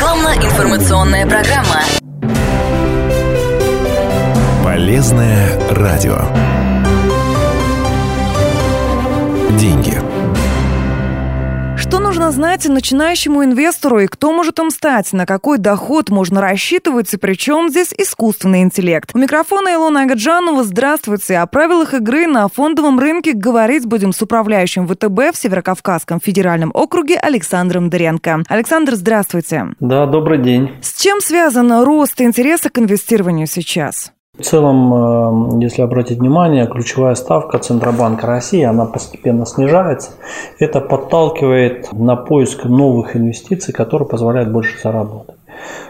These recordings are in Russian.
Рекламно-информационная программа. Полезное радио. Деньги. Знать начинающему инвестору и кто может им стать? На какой доход можно рассчитывать и причем здесь искусственный интеллект? У микрофона Илона Агаджанова. Здравствуйте. О правилах игры на фондовом рынке говорить будем с управляющим ВТБ в Северокавказском федеральном округе Александром Дыренко. Александр, здравствуйте. Да, добрый день. С чем связан рост интереса к инвестированию сейчас? В целом, э, если обратить внимание, ключевая ставка Центробанка России, она постепенно снижается. Это подталкивает на поиск новых инвестиций, которые позволяют больше заработать.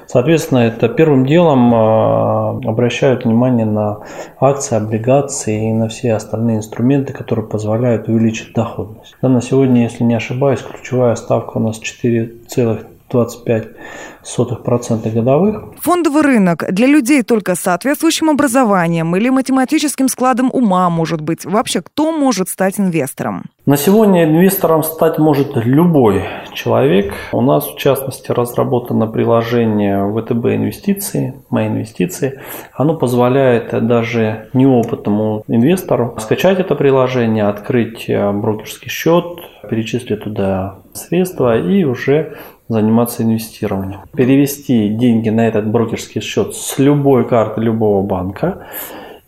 Соответственно, это первым делом э, обращают внимание на акции, облигации и на все остальные инструменты, которые позволяют увеличить доходность. Да, на сегодня, если не ошибаюсь, ключевая ставка у нас 4,25 0,25% годовых. Фондовый рынок для людей только с соответствующим образованием или математическим складом ума, может быть. Вообще, кто может стать инвестором? На сегодня инвестором стать может любой человек. У нас, в частности, разработано приложение ВТБ инвестиции, мои инвестиции. Оно позволяет даже неопытному инвестору скачать это приложение, открыть брокерский счет, перечислить туда средства и уже заниматься инвестированием. Перевести деньги на этот брокерский счет с любой карты любого банка.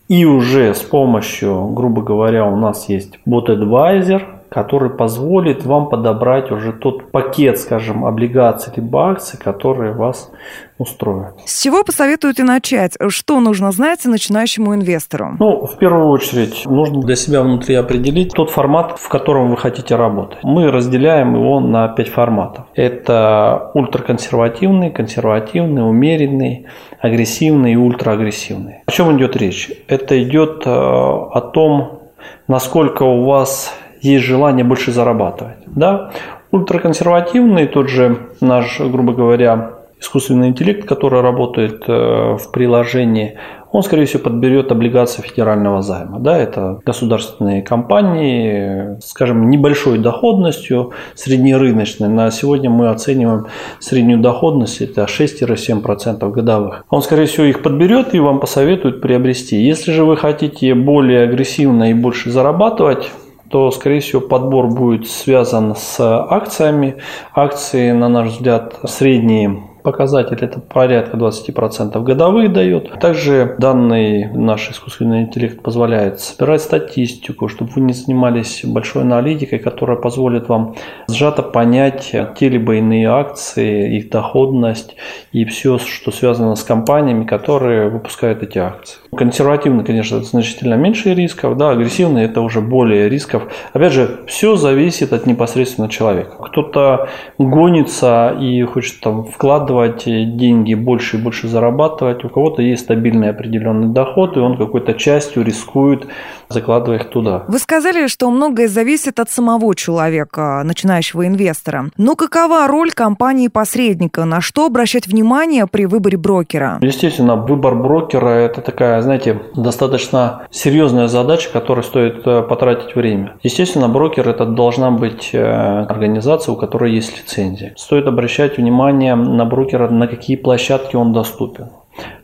И уже с помощью, грубо говоря, у нас есть бот Advisor, который позволит вам подобрать уже тот пакет, скажем, облигаций либо акций, которые вас устроят. С чего посоветуете начать? Что нужно знать начинающему инвестору? Ну, в первую очередь, нужно для себя внутри определить тот формат, в котором вы хотите работать. Мы разделяем его на пять форматов. Это ультраконсервативный, консервативный, умеренный, агрессивный и ультраагрессивный. О чем идет речь? Это идет э, о том, насколько у вас есть желание больше зарабатывать. Да? Ультраконсервативный, тот же наш, грубо говоря, искусственный интеллект, который работает э, в приложении, он, скорее всего, подберет облигации федерального займа. Да, это государственные компании, скажем, небольшой доходностью, среднерыночной. На сегодня мы оцениваем среднюю доходность, это 6-7% годовых. Он, скорее всего, их подберет и вам посоветует приобрести. Если же вы хотите более агрессивно и больше зарабатывать, то, скорее всего, подбор будет связан с акциями. Акции, на наш взгляд, средние показатель это порядка 20% годовых дает. Также данный наш искусственный интеллект позволяет собирать статистику, чтобы вы не занимались большой аналитикой, которая позволит вам сжато понять те либо иные акции, их доходность и все, что связано с компаниями, которые выпускают эти акции. Консервативно, конечно, значительно меньше рисков, да, агрессивно это уже более рисков. Опять же, все зависит от непосредственно человека. Кто-то гонится и хочет там вкладывать вкладывать деньги, больше и больше зарабатывать. У кого-то есть стабильный определенный доход, и он какой-то частью рискует, закладывая их туда. Вы сказали, что многое зависит от самого человека, начинающего инвестора. Но какова роль компании-посредника? На что обращать внимание при выборе брокера? Естественно, выбор брокера – это такая, знаете, достаточно серьезная задача, которой стоит э, потратить время. Естественно, брокер – это должна быть э, организация, у которой есть лицензия. Стоит обращать внимание на брокера брокера, на какие площадки он доступен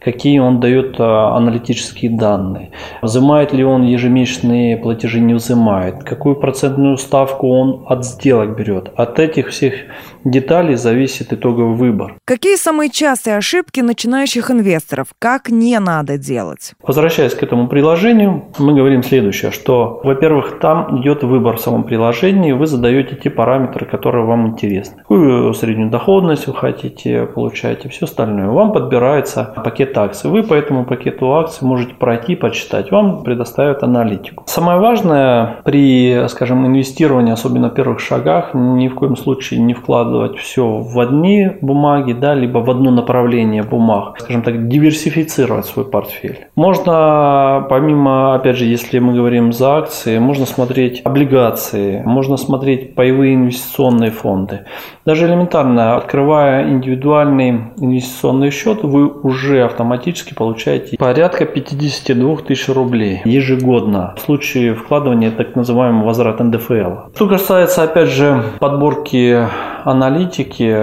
какие он дает а, аналитические данные, взимает ли он ежемесячные платежи, не взимает, какую процентную ставку он от сделок берет. От этих всех деталей зависит итоговый выбор. Какие самые частые ошибки начинающих инвесторов? Как не надо делать? Возвращаясь к этому приложению, мы говорим следующее, что, во-первых, там идет выбор в самом приложении, вы задаете те параметры, которые вам интересны. Какую среднюю доходность вы хотите получать и все остальное. Вам подбирается пакет акций. Вы по этому пакету акций можете пройти, почитать. Вам предоставят аналитику. Самое важное при, скажем, инвестировании, особенно в первых шагах, ни в коем случае не вкладывать все в одни бумаги, да, либо в одно направление бумаг. Скажем так, диверсифицировать свой портфель. Можно, помимо, опять же, если мы говорим за акции, можно смотреть облигации, можно смотреть паевые инвестиционные фонды. Даже элементарно, открывая индивидуальный инвестиционный счет, вы уже автоматически получаете порядка 52 тысяч рублей ежегодно в случае вкладывания так называемого возврат НДФЛ. Что касается, опять же, подборки аналитики,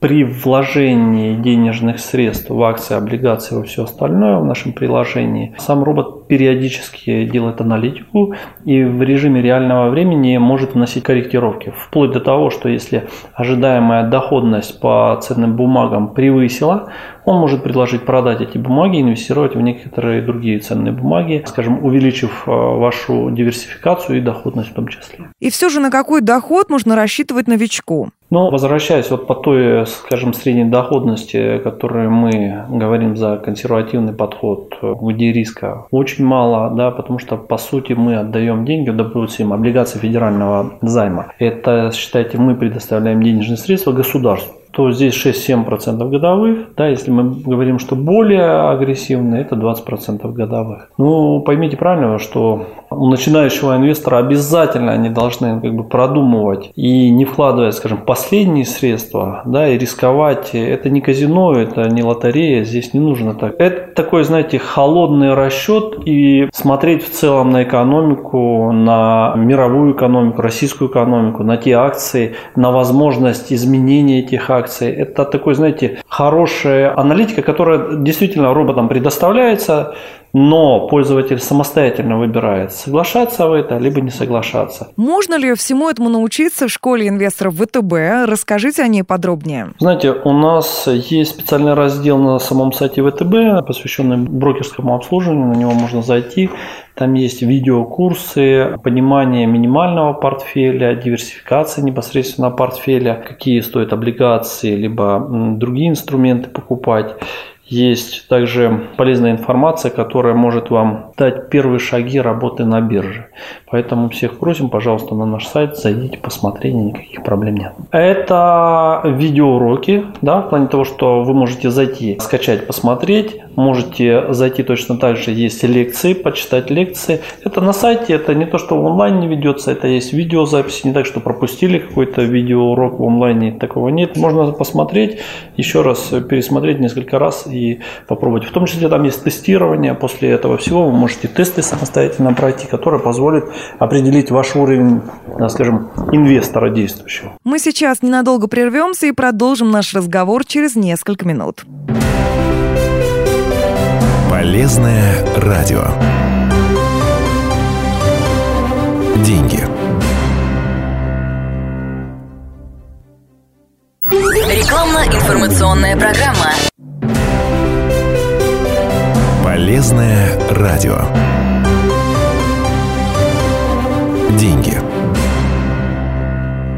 при вложении денежных средств в акции, облигации и все остальное в нашем приложении, сам робот периодически делает аналитику и в режиме реального времени может вносить корректировки. Вплоть до того, что если ожидаемая доходность по ценным бумагам превысила, он может предложить продать эти бумаги инвестировать в некоторые другие ценные бумаги, скажем, увеличив э, вашу диверсификацию и доходность в том числе. И все же на какой доход можно рассчитывать новичку? Но возвращаясь вот по той, скажем, средней доходности, которую мы говорим за консервативный подход, где риска очень мало, да, потому что по сути мы отдаем деньги, допустим, облигации федерального займа. Это, считайте, мы предоставляем денежные средства государству то здесь 6-7% годовых. Да, если мы говорим, что более агрессивно, это 20% годовых. Ну, поймите правильно, что у начинающего инвестора обязательно они должны как бы продумывать и не вкладывая, скажем, последние средства, да, и рисковать. Это не казино, это не лотерея, здесь не нужно так. Это такой, знаете, холодный расчет и смотреть в целом на экономику, на мировую экономику, российскую экономику, на те акции, на возможность изменения этих акций акции. Это такой, знаете, хорошая аналитика, которая действительно роботам предоставляется, но пользователь самостоятельно выбирает, соглашаться в это, либо не соглашаться. Можно ли всему этому научиться в школе инвесторов ВТБ? Расскажите о ней подробнее. Знаете, у нас есть специальный раздел на самом сайте ВТБ, посвященный брокерскому обслуживанию, на него можно зайти. Там есть видеокурсы, понимание минимального портфеля, диверсификация непосредственно портфеля, какие стоят облигации, либо другие инструменты покупать. Есть также полезная информация, которая может вам дать первые шаги работы на бирже. Поэтому всех просим, пожалуйста, на наш сайт, зайдите, посмотрите, никаких проблем нет. Это видеоуроки, да, в плане того, что вы можете зайти, скачать, посмотреть, можете зайти точно так же, есть лекции, почитать лекции. Это на сайте, это не то, что в онлайне ведется, это есть видеозаписи, не так, что пропустили какой-то видеоурок в онлайне, такого нет. Можно посмотреть, еще раз пересмотреть несколько раз и попробовать. В том числе там есть тестирование. После этого всего вы можете тесты самостоятельно пройти, которые позволят определить ваш уровень, скажем, инвестора действующего. Мы сейчас ненадолго прервемся и продолжим наш разговор через несколько минут. Полезное радио. Деньги. Рекламно-информационная программа. Полезное радио. Деньги.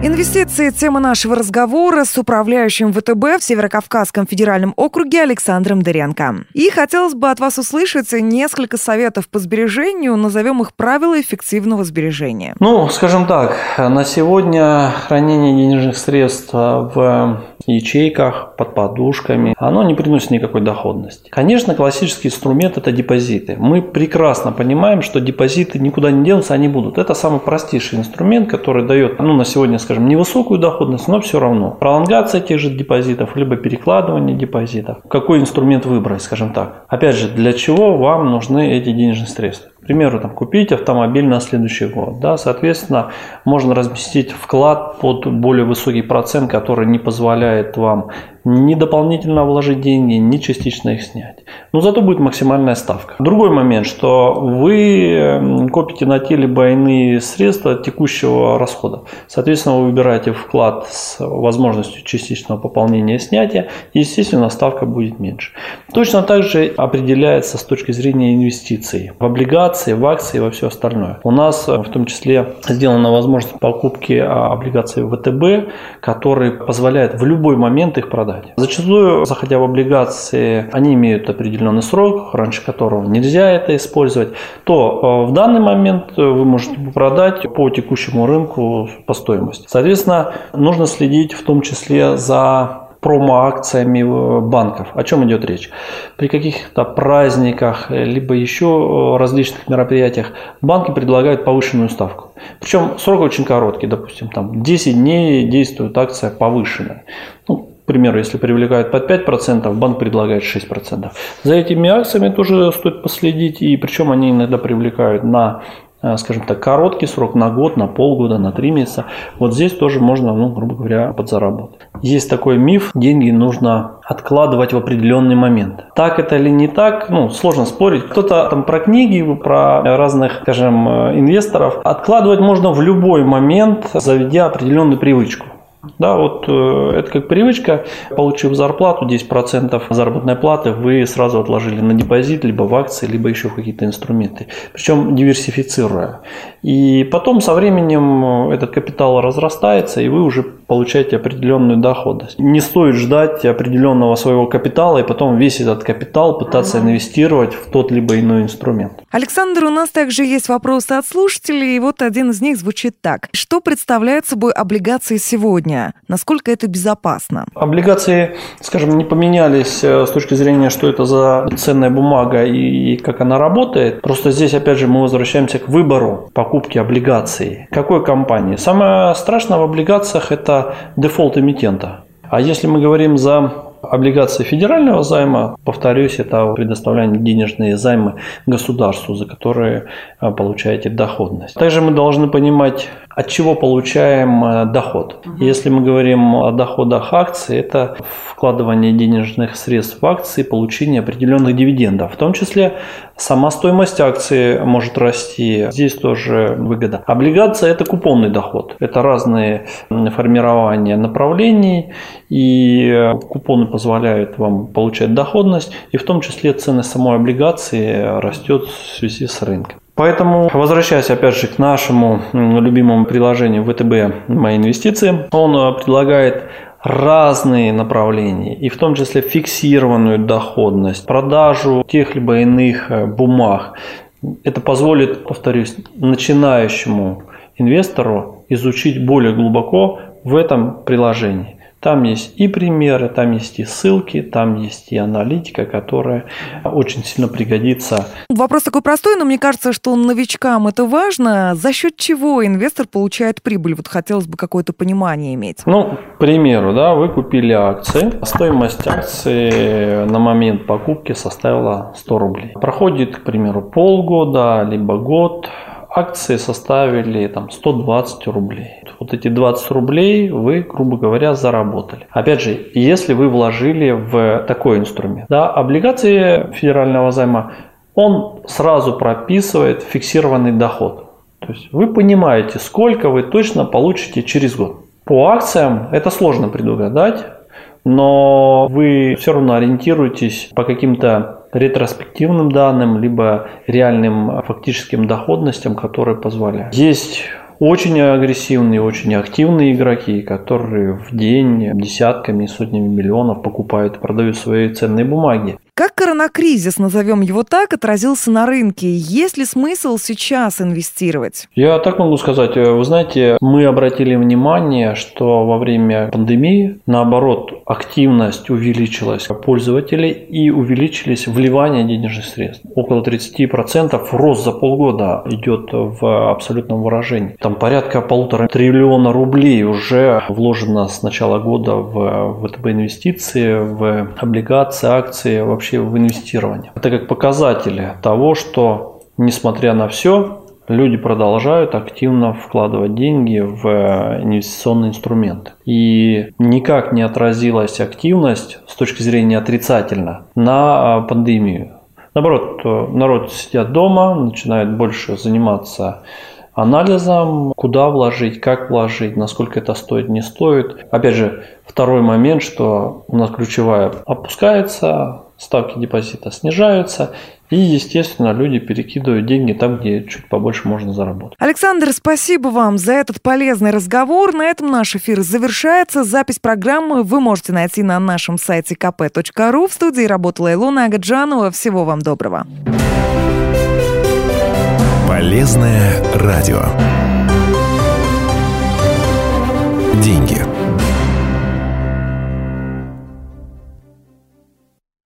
Инвестиции – тема нашего разговора с управляющим ВТБ в Северокавказском федеральном округе Александром Дыренко. И хотелось бы от вас услышать несколько советов по сбережению, назовем их правила эффективного сбережения. Ну, скажем так, на сегодня хранение денежных средств в ячейках, под подушками, оно не приносит никакой доходности. Конечно, классический инструмент – это депозиты. Мы прекрасно понимаем, что депозиты никуда не денутся, они будут. Это самый простейший инструмент, который дает, ну, на сегодня, скажем, невысокую доходность, но все равно. Пролонгация тех же депозитов, либо перекладывание депозитов. Какой инструмент выбрать, скажем так. Опять же, для чего вам нужны эти денежные средства? К примеру, там, купить автомобиль на следующий год. Да, соответственно, можно разместить вклад под более высокий процент, который не позволяет вам ни дополнительно вложить деньги, ни частично их снять. Но зато будет максимальная ставка. Другой момент, что вы копите на те либо иные средства текущего расхода. Соответственно, вы выбираете вклад с возможностью частичного пополнения и снятия, и, естественно, ставка будет меньше. Точно так же определяется с точки зрения инвестиций в облигации, в акции и во все остальное. У нас в том числе сделана возможность покупки а, облигаций ВТБ, которые позволяют в любой момент их продать продать. Зачастую, заходя в облигации, они имеют определенный срок, раньше которого нельзя это использовать, то э, в данный момент вы можете продать по текущему рынку по стоимости. Соответственно, нужно следить в том числе за промо-акциями банков. О чем идет речь? При каких-то праздниках, либо еще э, различных мероприятиях банки предлагают повышенную ставку. Причем срок очень короткий, допустим, там 10 дней действует акция повышенная. Ну, к примеру, если привлекают под 5%, банк предлагает 6%. За этими акциями тоже стоит последить, и причем они иногда привлекают на э, скажем так, короткий срок на год, на полгода, на три месяца. Вот здесь тоже можно, ну, грубо говоря, подзаработать. Есть такой миф, деньги нужно откладывать в определенный момент. Так это или не так, ну, сложно спорить. Кто-то там про книги, про разных, скажем, э, инвесторов. Откладывать можно в любой момент, заведя определенную привычку. Да, вот э, это как привычка. Получив зарплату, 10% заработной платы вы сразу отложили на депозит, либо в акции, либо еще в какие-то инструменты. Причем диверсифицируя. И потом со временем этот капитал разрастается, и вы уже получаете определенную доходность. Не стоит ждать определенного своего капитала и потом весь этот капитал пытаться инвестировать в тот либо иной инструмент. Александр, у нас также есть вопросы от слушателей, и вот один из них звучит так. Что представляют собой облигации сегодня? Насколько это безопасно? Облигации, скажем, не поменялись э, с точки зрения, что это за ценная бумага и как она работает. Просто здесь, опять же, мы возвращаемся к выбору покупки облигаций. Какой компании? Самое страшное в облигациях – это дефолт эмитента. А если мы говорим за облигации федерального займа, повторюсь, это предоставление денежные займы государству, за которые а, получаете доходность. Также мы должны понимать, от чего получаем а, доход. Если мы говорим о доходах акций, это вкладывание денежных средств в акции, получение определенных дивидендов. В том числе сама стоимость акции может расти. Здесь тоже выгода. Облигация – это купонный доход. Это разные формирования направлений, и э, купоны позволяют вам получать доходность, и в том числе ценность самой облигации растет в связи с рынком. Поэтому, возвращаясь опять же к нашему любимому приложению ВТБ «Мои инвестиции», он э, предлагает разные направления, и в том числе фиксированную доходность, продажу тех либо иных э, бумаг. Это позволит, повторюсь, начинающему инвестору изучить более глубоко в этом приложении. Там есть и примеры, там есть и ссылки, там есть и аналитика, которая очень сильно пригодится. Вопрос такой простой, но мне кажется, что новичкам это важно. За счет чего инвестор получает прибыль? Вот хотелось бы какое-то понимание иметь. Ну, к примеру, да, вы купили акции. Стоимость акции на момент покупки составила 100 рублей. Проходит, к примеру, полгода, либо год, акции составили там 120 рублей. Вот эти 20 рублей вы, грубо говоря, заработали. Опять же, если вы вложили в такой инструмент. Да, облигации федерального займа, он сразу прописывает фиксированный доход. То есть вы понимаете, сколько вы точно получите через год. По акциям это сложно предугадать, но вы все равно ориентируетесь по каким-то ретроспективным данным, либо реальным фактическим доходностям, которые позволяют. Есть очень агрессивные, очень активные игроки, которые в день десятками и сотнями миллионов покупают и продают свои ценные бумаги. Как коронакризис, назовем его так, отразился на рынке? Есть ли смысл сейчас инвестировать? Я так могу сказать. Вы знаете, мы обратили внимание, что во время пандемии, наоборот, активность увеличилась пользователей и увеличились вливания денежных средств. Около 30% рост за полгода идет в абсолютном выражении. Там порядка полутора триллиона рублей уже вложено с начала года в ВТБ инвестиции, в облигации, акции, вообще вообще в инвестировании. Это как показатели того, что несмотря на все, люди продолжают активно вкладывать деньги в инвестиционные инструменты. И никак не отразилась активность с точки зрения отрицательно на пандемию. Наоборот, народ сидят дома, начинает больше заниматься анализом, куда вложить, как вложить, насколько это стоит, не стоит. Опять же, второй момент, что у нас ключевая опускается, ставки депозита снижаются, и, естественно, люди перекидывают деньги там, где чуть побольше можно заработать. Александр, спасибо вам за этот полезный разговор. На этом наш эфир завершается. Запись программы вы можете найти на нашем сайте kp.ru. В студии работала Илона Агаджанова. Всего вам доброго. Полезное радио. Деньги.